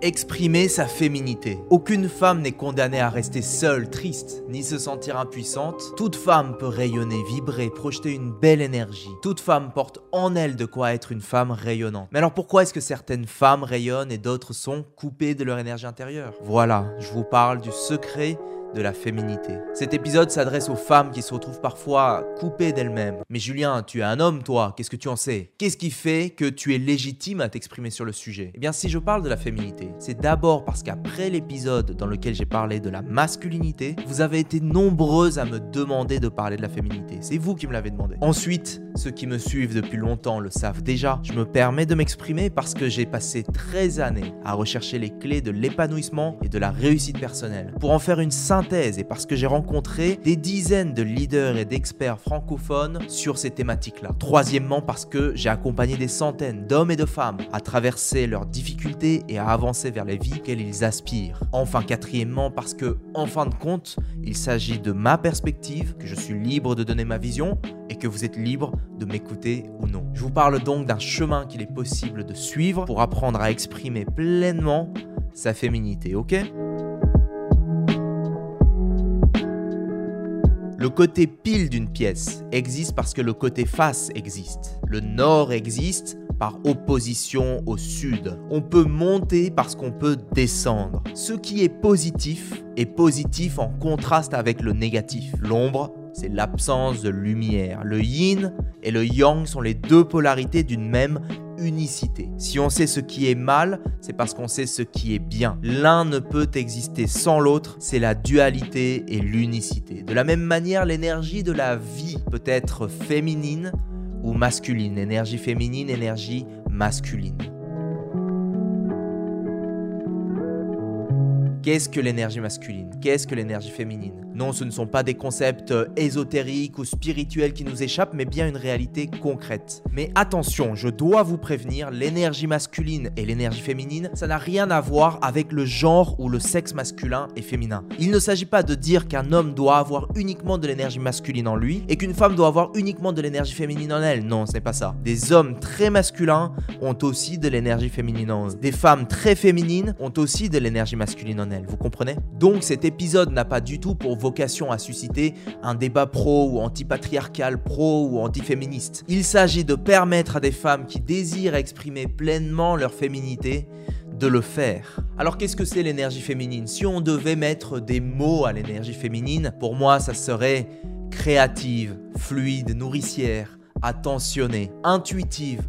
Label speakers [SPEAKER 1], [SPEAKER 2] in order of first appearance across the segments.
[SPEAKER 1] Exprimer sa féminité. Aucune femme n'est condamnée à rester seule, triste, ni se sentir impuissante. Toute femme peut rayonner, vibrer, projeter une belle énergie. Toute femme porte en elle de quoi être une femme rayonnante. Mais alors pourquoi est-ce que certaines femmes rayonnent et d'autres sont coupées de leur énergie intérieure? Voilà, je vous parle du secret de la féminité. Cet épisode s'adresse aux femmes qui se retrouvent parfois coupées d'elles-mêmes. Mais Julien, tu es un homme, toi, qu'est-ce que tu en sais? Qu'est-ce qui fait que tu es légitime à t'exprimer sur le sujet? Eh bien, si je parle de la féminité, c'est d'abord parce qu'après l'épisode dans lequel j'ai parlé de la masculinité, vous avez été nombreuses à me demander de parler de la féminité. C'est vous qui me l'avez demandé. Ensuite, ceux qui me suivent depuis longtemps le savent déjà, je me permets de m'exprimer parce que j'ai passé 13 années à rechercher les clés de l'épanouissement et de la réussite personnelle pour en faire une simple et parce que j'ai rencontré des dizaines de leaders et d'experts francophones sur ces thématiques-là. Troisièmement, parce que j'ai accompagné des centaines d'hommes et de femmes à traverser leurs difficultés et à avancer vers les vies qu'elles ils aspirent. Enfin, quatrièmement, parce que, en fin de compte, il s'agit de ma perspective, que je suis libre de donner ma vision et que vous êtes libre de m'écouter ou non. Je vous parle donc d'un chemin qu'il est possible de suivre pour apprendre à exprimer pleinement sa féminité, ok? Le côté pile d'une pièce existe parce que le côté face existe. Le nord existe par opposition au sud. On peut monter parce qu'on peut descendre. Ce qui est positif est positif en contraste avec le négatif. L'ombre, c'est l'absence de lumière. Le yin et le yang sont les deux polarités d'une même unicité. Si on sait ce qui est mal, c'est parce qu'on sait ce qui est bien. L'un ne peut exister sans l'autre, c'est la dualité et l'unicité. De la même manière, l'énergie de la vie peut être féminine ou masculine. Énergie féminine, énergie masculine. Qu'est-ce que l'énergie masculine? Qu'est-ce que l'énergie féminine? Non, ce ne sont pas des concepts euh, ésotériques ou spirituels qui nous échappent, mais bien une réalité concrète. Mais attention, je dois vous prévenir, l'énergie masculine et l'énergie féminine, ça n'a rien à voir avec le genre ou le sexe masculin et féminin. Il ne s'agit pas de dire qu'un homme doit avoir uniquement de l'énergie masculine en lui et qu'une femme doit avoir uniquement de l'énergie féminine en elle. Non, ce n'est pas ça. Des hommes très masculins ont aussi de l'énergie féminine en eux. Des femmes très féminines ont aussi de l'énergie masculine en vous comprenez? Donc cet épisode n'a pas du tout pour à susciter un débat pro ou anti-patriarcal, pro ou anti-féministe. Il s'agit de permettre à des femmes qui désirent exprimer pleinement leur féminité de le faire. Alors qu'est-ce que c'est l'énergie féminine? Si on devait mettre des mots à l'énergie féminine, pour moi ça serait créative, fluide, nourricière, attentionnée, intuitive,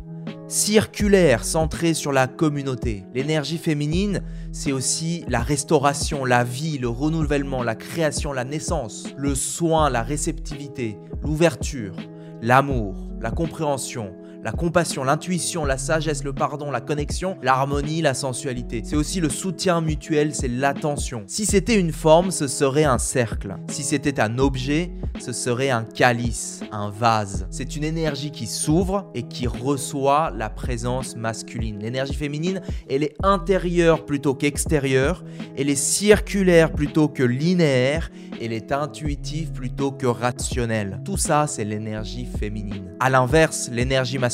[SPEAKER 1] circulaire, centrée sur la communauté. L'énergie féminine, c'est aussi la restauration, la vie, le renouvellement, la création, la naissance, le soin, la réceptivité, l'ouverture, l'amour, la compréhension, la compassion, l'intuition, la sagesse, le pardon, la connexion, l'harmonie, la sensualité. C'est aussi le soutien mutuel, c'est l'attention. Si c'était une forme, ce serait un cercle. Si c'était un objet, ce serait un calice, un vase. C'est une énergie qui s'ouvre et qui reçoit la présence masculine. L'énergie féminine, elle est intérieure plutôt qu'extérieure, elle est circulaire plutôt que linéaire, elle est intuitive plutôt que rationnelle. Tout ça, c'est l'énergie féminine. À l'inverse, l'énergie masculine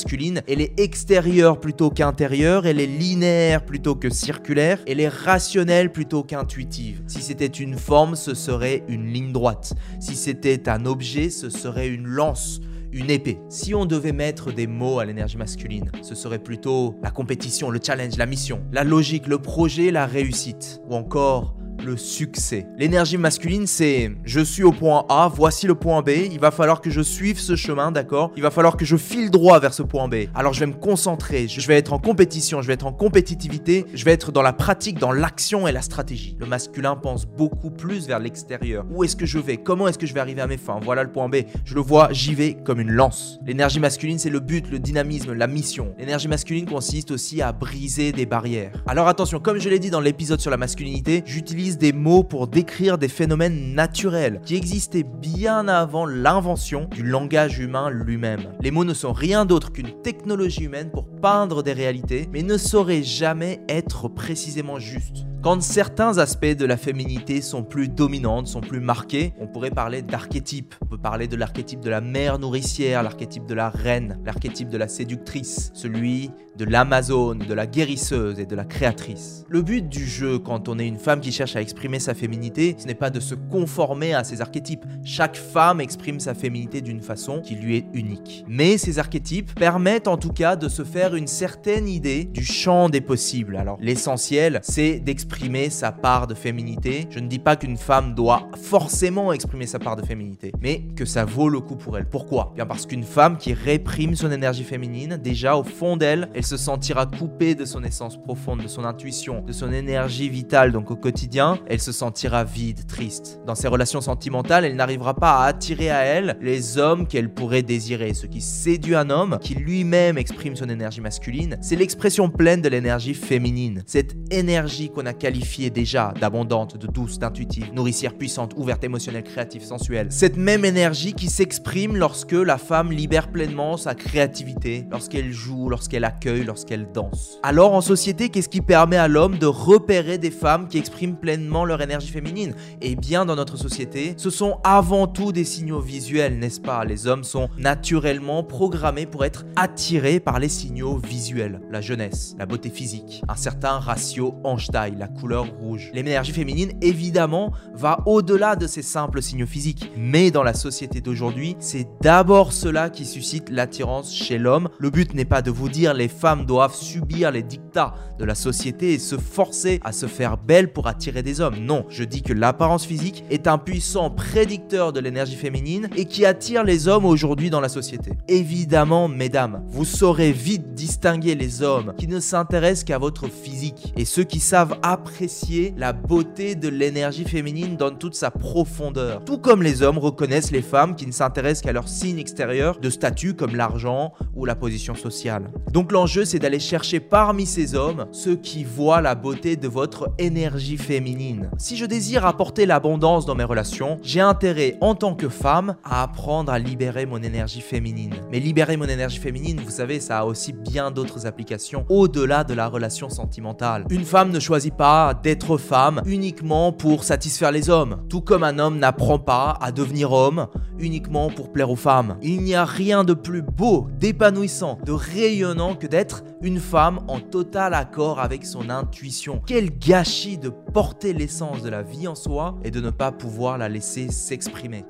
[SPEAKER 1] elle est extérieure plutôt qu'intérieure, elle est linéaire plutôt que circulaire, elle est rationnelle plutôt qu'intuitive. Si c'était une forme, ce serait une ligne droite. Si c'était un objet, ce serait une lance une épée. Si on devait mettre des mots à l'énergie masculine, ce serait plutôt la compétition, le challenge, la mission, la logique, le projet, la réussite, ou encore le succès. L'énergie masculine, c'est je suis au point A, voici le point B, il va falloir que je suive ce chemin, d'accord? Il va falloir que je file droit vers ce point B. Alors je vais me concentrer, je vais être en compétition, je vais être en compétitivité, je vais être dans la pratique, dans l'action et la stratégie. Le masculin pense beaucoup plus vers l'extérieur. Où est-ce que je vais? Comment est-ce que je vais arriver à mes fins? Voilà le point B. Je le vois, j'y vais comme une lance. L'énergie masculine, c'est le but, le dynamisme, la mission. L'énergie masculine consiste aussi à briser des barrières. Alors attention, comme je l'ai dit dans l'épisode sur la masculinité, j'utilise des mots pour décrire des phénomènes naturels qui existaient bien avant l'invention du langage humain lui-même. Les mots ne sont rien d'autre qu'une technologie humaine pour peindre des réalités, mais ne sauraient jamais être précisément justes. Quand certains aspects de la féminité sont plus dominantes, sont plus marqués, on pourrait parler d'archétypes. On peut parler de l'archétype de la mère nourricière, l'archétype de la reine, l'archétype de la séductrice, celui de l'amazone, de la guérisseuse et de la créatrice. Le but du jeu quand on est une femme qui cherche à exprimer sa féminité, ce n'est pas de se conformer à ces archétypes. Chaque femme exprime sa féminité d'une façon qui lui est unique. Mais ces archétypes permettent en tout cas de se faire une certaine idée du champ des possibles. Alors l'essentiel, c'est d'exprimer sa part de féminité. Je ne dis pas qu'une femme doit forcément exprimer sa part de féminité, mais que ça vaut le coup pour elle. Pourquoi? Bien parce qu'une femme qui réprime son énergie féminine, déjà au fond d'elle, elle se sentira coupée de son essence profonde, de son intuition, de son énergie vitale. Donc au quotidien, elle se sentira vide, triste. Dans ses relations sentimentales, elle n'arrivera pas à attirer à elle les hommes qu'elle pourrait désirer. Ce qui séduit un homme qui lui-même exprime son énergie masculine, c'est l'expression pleine de l'énergie féminine. Cette énergie qu'on a qualifiée déjà d'abondante, de douce, d'intuitive, nourricière, puissante, ouverte, émotionnelle, créative, sensuelle. Cette même énergie qui s'exprime lorsque la femme libère pleinement sa créativité, lorsqu'elle joue, lorsqu'elle accueille, lorsqu'elle danse. Alors en société, qu'est-ce qui permet à l'homme de repérer des femmes qui expriment pleinement leur énergie féminine? Eh bien, dans notre société, ce sont avant tout des signaux visuels, n'est-ce pas? Les hommes sont naturellement programmés pour être attirés par les signaux visuels. La jeunesse, la beauté physique, un certain ratio hanche-taille, la couleur rouge. L'énergie féminine, évidemment, va au-delà de ces simples signaux physiques. Mais dans la société d'aujourd'hui, c'est d'abord cela qui suscite l'attirance chez l'homme. Le but n'est pas de vous dire les femmes doivent subir les dictats de la société et se forcer à se faire belle pour attirer des hommes. Non, je dis que l'apparence physique est un puissant prédicteur de l'énergie féminine et qui attire les hommes aujourd'hui dans la société. Évidemment, mesdames, vous saurez vite distinguer les hommes qui ne s'intéressent qu'à votre physique et ceux qui savent apprécier la beauté de l'énergie féminine dans toute sa profondeur. Tout comme les hommes reconnaissent les femmes qui ne s'intéressent qu'à leur signe extérieur de statut comme l'argent ou la position sociale. Donc l'enjeu c'est d'aller chercher parmi ces hommes ceux qui voient la beauté de votre énergie féminine. Si je désire apporter l'abondance dans mes relations, j'ai intérêt en tant que femme à apprendre à libérer mon énergie féminine. Mais libérer mon énergie féminine, vous savez, ça a aussi bien d'autres applications au-delà de la relation sentimentale. Une femme ne choisit d'être femme uniquement pour satisfaire les hommes, tout comme un homme n'apprend pas à devenir homme uniquement pour plaire aux femmes. Il n'y a rien de plus beau, d'épanouissant, de rayonnant que d'être une femme en total accord avec son intuition. Quel gâchis de porter l'essence de la vie en soi et de ne pas pouvoir la laisser s'exprimer.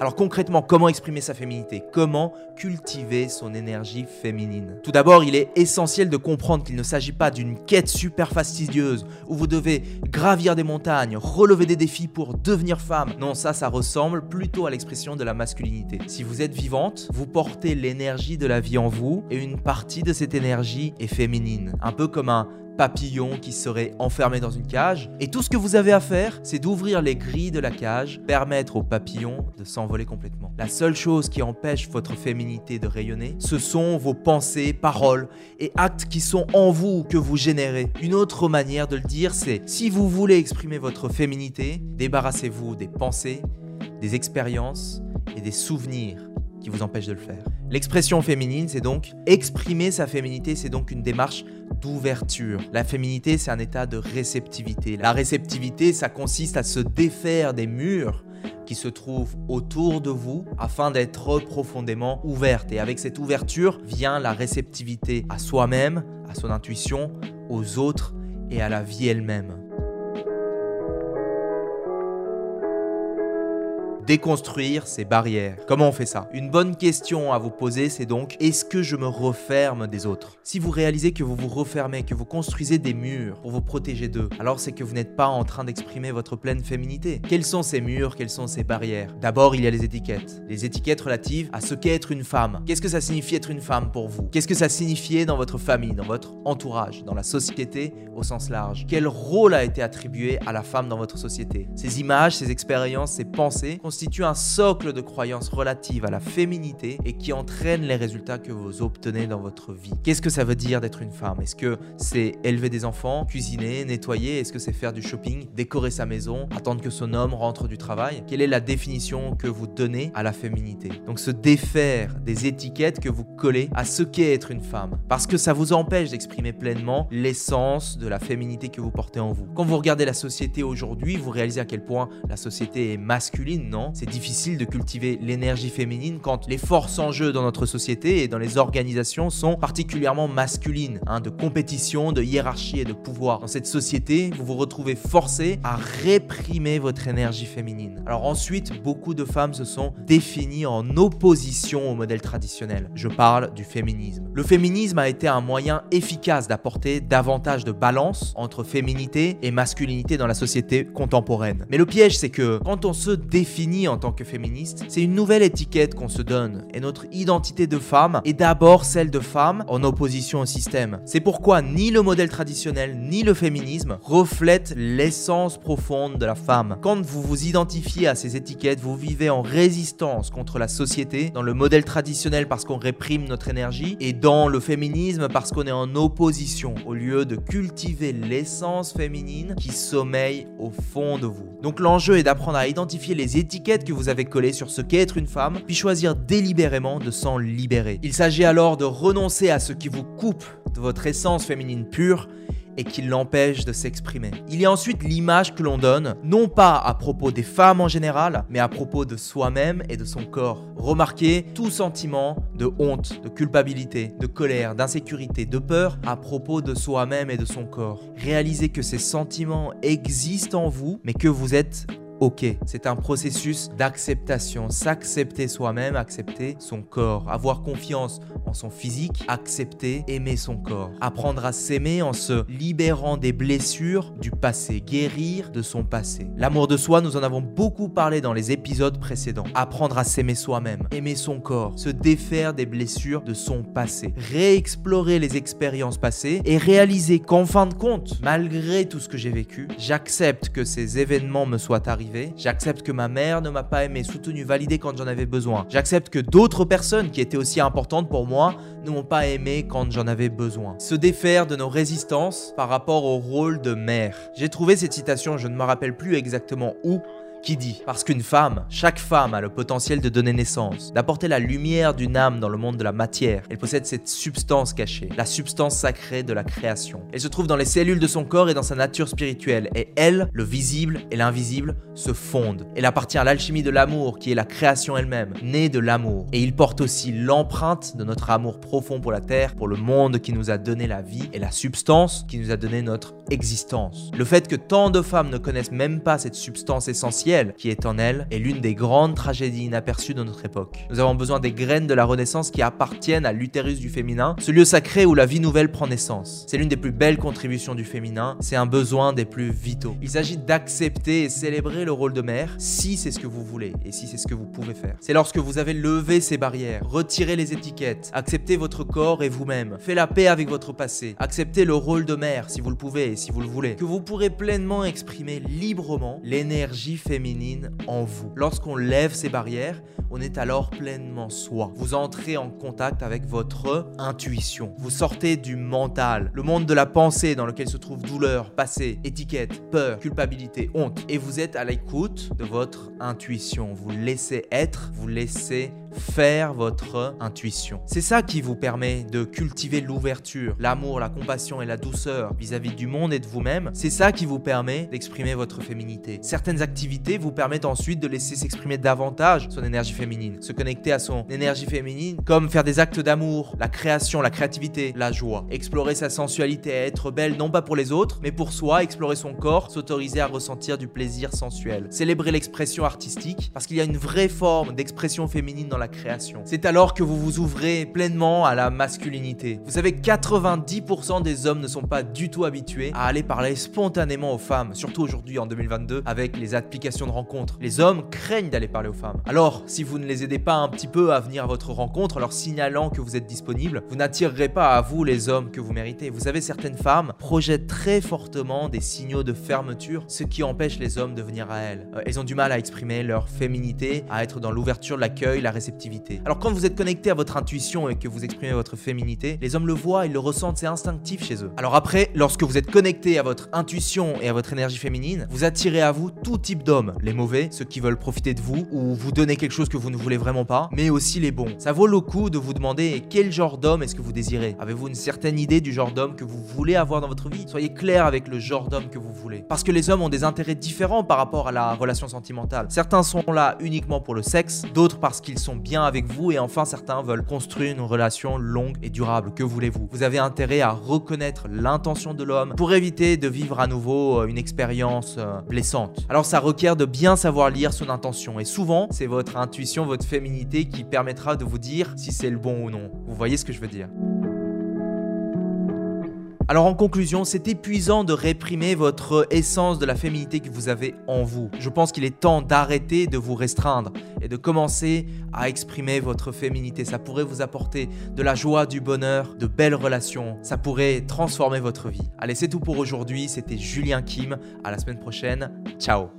[SPEAKER 1] Alors concrètement, comment exprimer sa féminité? Comment cultiver son énergie féminine? Tout d'abord, il est essentiel de comprendre qu'il ne s'agit pas d'une quête super fastidieuse où vous devez gravir des montagnes, relever des défis pour devenir femme. Non, ça, ça ressemble plutôt à l'expression de la masculinité. Si vous êtes vivante, vous portez l'énergie de la vie en vous et une partie de cette énergie est féminine. Un peu comme un papillon qui serait enfermé dans une cage. Et tout ce que vous avez à faire, c'est d'ouvrir les grilles de la cage, permettre au papillon de s'envoler complètement. La seule chose qui empêche votre féminité de rayonner, ce sont vos pensées, paroles et actes qui sont en vous que vous générez. Une autre manière de le dire, c'est si vous voulez exprimer votre féminité, débarrassez-vous des pensées, des expériences et des souvenirs vous empêchent de le faire. L'expression féminine, c'est donc exprimer sa féminité, c'est donc une démarche d'ouverture. La féminité, c'est un état de réceptivité. La réceptivité, ça consiste à se défaire des murs qui se trouvent autour de vous afin d'être profondément ouverte. Et avec cette ouverture vient la réceptivité à soi-même, à son intuition, aux autres et à la vie elle-même. Déconstruire ces barrières. Comment on fait ça? Une bonne question à vous poser, c'est donc est-ce que je me referme des autres? Si vous réalisez que vous vous refermez, que vous construisez des murs pour vous protéger d'eux, alors c'est que vous n'êtes pas en train d'exprimer votre pleine féminité. Quels sont ces murs? Quelles sont ces barrières? D'abord, il y a les étiquettes. Les étiquettes relatives à ce qu'est être une femme. Qu'est-ce que ça signifie être une femme pour vous? Qu'est-ce que ça signifiait dans votre famille, dans votre entourage, dans la société au sens large? Quel rôle a été attribué à la femme dans votre société? Ces images, ces expériences, ces pensées constituent un socle de croyances relatives à la féminité et qui entraînent les résultats que vous obtenez dans votre vie. Qu'est-ce que ça veut dire d'être une femme? Est-ce que c'est élever des enfants, cuisiner, nettoyer? Est-ce que c'est faire du shopping, décorer sa maison, attendre que son homme rentre du travail? Quelle est la définition que vous donnez à la féminité? Donc se défaire des étiquettes que vous collez à ce qu'est être une femme. Parce que ça vous empêche d'exprimer pleinement l'essence de la féminité que vous portez en vous. Quand vous regardez la société aujourd'hui, vous réalisez à quel point la société est masculine, non? C'est difficile de cultiver l'énergie féminine quand les forces en jeu dans notre société et dans les organisations sont particulièrement masculines, hein, de compétition, de hiérarchie et de pouvoir. Dans cette société, vous vous retrouvez forcé à réprimer votre énergie féminine. Alors ensuite, beaucoup de femmes se sont définies en opposition au modèle traditionnel. Je parle du féminisme. Le féminisme a été un moyen efficace d'apporter davantage de balance entre féminité et masculinité dans la société contemporaine. Mais le piège, c'est que quand on se définit en tant que féministe, c'est une nouvelle étiquette qu'on se donne. Et notre identité de femme est d'abord celle de femme en opposition au système. C'est pourquoi ni le modèle traditionnel ni le féminisme reflètent l'essence profonde de la femme. Quand vous vous identifiez à ces étiquettes, vous vivez en résistance contre la société, dans le modèle traditionnel parce qu'on réprime notre énergie, et dans le féminisme parce qu'on est en opposition, au lieu de cultiver l'essence féminine qui sommeille au fond de vous. Donc l'enjeu est d'apprendre à identifier les étiquettes que vous avez collées sur ce qu'est être une femme, puis choisir délibérément de s'en libérer. Il s'agit alors de renoncer à ce qui vous coupe de votre essence féminine pure et qui l'empêche de s'exprimer. Il y a ensuite l'image que l'on donne, non pas à propos des femmes en général, mais à propos de soi-même et de son corps. Remarquez tout sentiment de honte, de culpabilité, de colère, d'insécurité, de peur à propos de soi-même et de son corps. Réalisez que ces sentiments existent en vous, mais que vous êtes ok. C'est un processus d'acceptation, s'accepter soi-même, accepter son corps, avoir confiance en son physique, accepter, aimer son corps, apprendre à s'aimer en se libérant des blessures du passé, guérir de son passé. L'amour de soi, nous en avons beaucoup parlé dans les épisodes précédents. Apprendre à s'aimer soi-même, aimer son corps, se défaire des blessures de son passé, réexplorer les expériences passées et réaliser qu'en fin de compte, malgré tout ce que j'ai vécu, j'accepte que ces événements me soient arrivés J'accepte que ma mère ne m'a pas aimé, soutenu, validé quand j'en avais besoin. J'accepte que d'autres personnes qui étaient aussi importantes pour moi ne m'ont pas aimé quand j'en avais besoin. Se défaire de nos résistances par rapport au rôle de mère. J'ai trouvé cette citation, je ne me rappelle plus exactement où, qui dit Parce qu'une femme, chaque femme a le potentiel de donner naissance, d'apporter la lumière d'une âme dans le monde de la matière. Elle possède cette substance cachée, la substance sacrée de la création. Elle se trouve dans les cellules de son corps et dans sa nature spirituelle. Et elle, le visible et l'invisible, se fondent. Elle appartient à l'alchimie de l'amour, qui est la création elle-même, née de l'amour. Et il porte aussi l'empreinte de notre amour profond pour la terre, pour le monde qui nous a donné la vie, et la substance qui nous a donné notre existence. Le fait que tant de femmes ne connaissent même pas cette substance essentielle, qui est en elle est l'une des grandes tragédies inaperçues de notre époque. Nous avons besoin des graines de la Renaissance qui appartiennent à l'utérus du féminin, ce lieu sacré où la vie nouvelle prend naissance. C'est l'une des plus belles contributions du féminin, c'est un besoin des plus vitaux. Il s'agit d'accepter et célébrer le rôle de mère si c'est ce que vous voulez et si c'est ce que vous pouvez faire. C'est lorsque vous avez levé ces barrières, retiré les étiquettes, accepté votre corps et vous-même, fait la paix avec votre passé, acceptez le rôle de mère si vous le pouvez et si vous le voulez, que vous pourrez pleinement exprimer librement l'énergie féminine féminine en vous. Lorsqu'on lève ces barrières, on est alors pleinement soi. Vous entrez en contact avec votre intuition. Vous sortez du mental, le monde de la pensée dans lequel se trouve douleur, passé, étiquette, peur, culpabilité, honte. Et vous êtes à l'écoute de votre intuition. Vous laissez être, vous laissez faire votre intuition. C'est ça qui vous permet de cultiver l'ouverture, l'amour, la compassion et la douceur vis-à-vis du monde et de vous-même. C'est ça qui vous permet d'exprimer votre féminité. Certaines activités vous permettent ensuite de laisser s'exprimer davantage son énergie féminine, se connecter à son énergie féminine, comme faire des actes d'amour, la création, la créativité, la joie, explorer sa sensualité, être belle non pas pour les autres, mais pour soi, explorer son corps, s'autoriser à ressentir du plaisir sensuel, célébrer l'expression artistique, parce qu'il y a une vraie forme d'expression féminine dans la création. C'est alors que vous vous ouvrez pleinement à la masculinité. Vous savez, 90% des hommes ne sont pas du tout habitués à aller parler spontanément aux femmes, surtout aujourd'hui en 2022 avec les applications de rencontres. Les hommes craignent d'aller parler aux femmes. Alors, si vous ne les aidez pas un petit peu à venir à votre rencontre, leur signalant que vous êtes disponible, vous n'attirerez pas à vous les hommes que vous méritez. Vous savez, certaines femmes projettent très fortement des signaux de fermeture, ce qui empêche les hommes de venir à elles. Euh, elles ont du mal à exprimer leur féminité, à être dans l'ouverture, l'accueil, la Alors quand vous êtes connecté à votre intuition et que vous exprimez votre féminité, les hommes le voient, ils le ressentent, c'est instinctif chez eux. Alors après, lorsque vous êtes connecté à votre intuition et à votre énergie féminine, vous attirez à vous tout type d'hommes, les mauvais, ceux qui veulent profiter de vous ou vous donner quelque chose que vous ne voulez vraiment pas, mais aussi les bons. Ça vaut le coup de vous demander quel genre d'homme est-ce que vous désirez? Avez-vous une certaine idée du genre d'homme que vous voulez avoir dans votre vie? Soyez clair avec le genre d'homme que vous voulez. Parce que les hommes ont des intérêts différents par rapport à la relation sentimentale. Certains sont là uniquement pour le sexe, d'autres parce qu'ils sont bien avec vous et enfin certains veulent construire une relation longue et durable. Que voulez-vous? Vous avez intérêt à reconnaître l'intention de l'homme pour éviter de vivre à nouveau euh, une expérience euh, blessante. Alors ça requiert de bien savoir lire son intention et souvent c'est votre intuition, votre féminité qui permettra de vous dire si c'est le bon ou non. Vous voyez ce que je veux dire? Alors en conclusion, c'est épuisant de réprimer votre essence de la féminité que vous avez en vous. Je pense qu'il est temps d'arrêter de vous restreindre et de commencer à exprimer votre féminité. Ça pourrait vous apporter de la joie, du bonheur, de belles relations. Ça pourrait transformer votre vie. Allez, c'est tout pour aujourd'hui. C'était Julien Kim. À la semaine prochaine. Ciao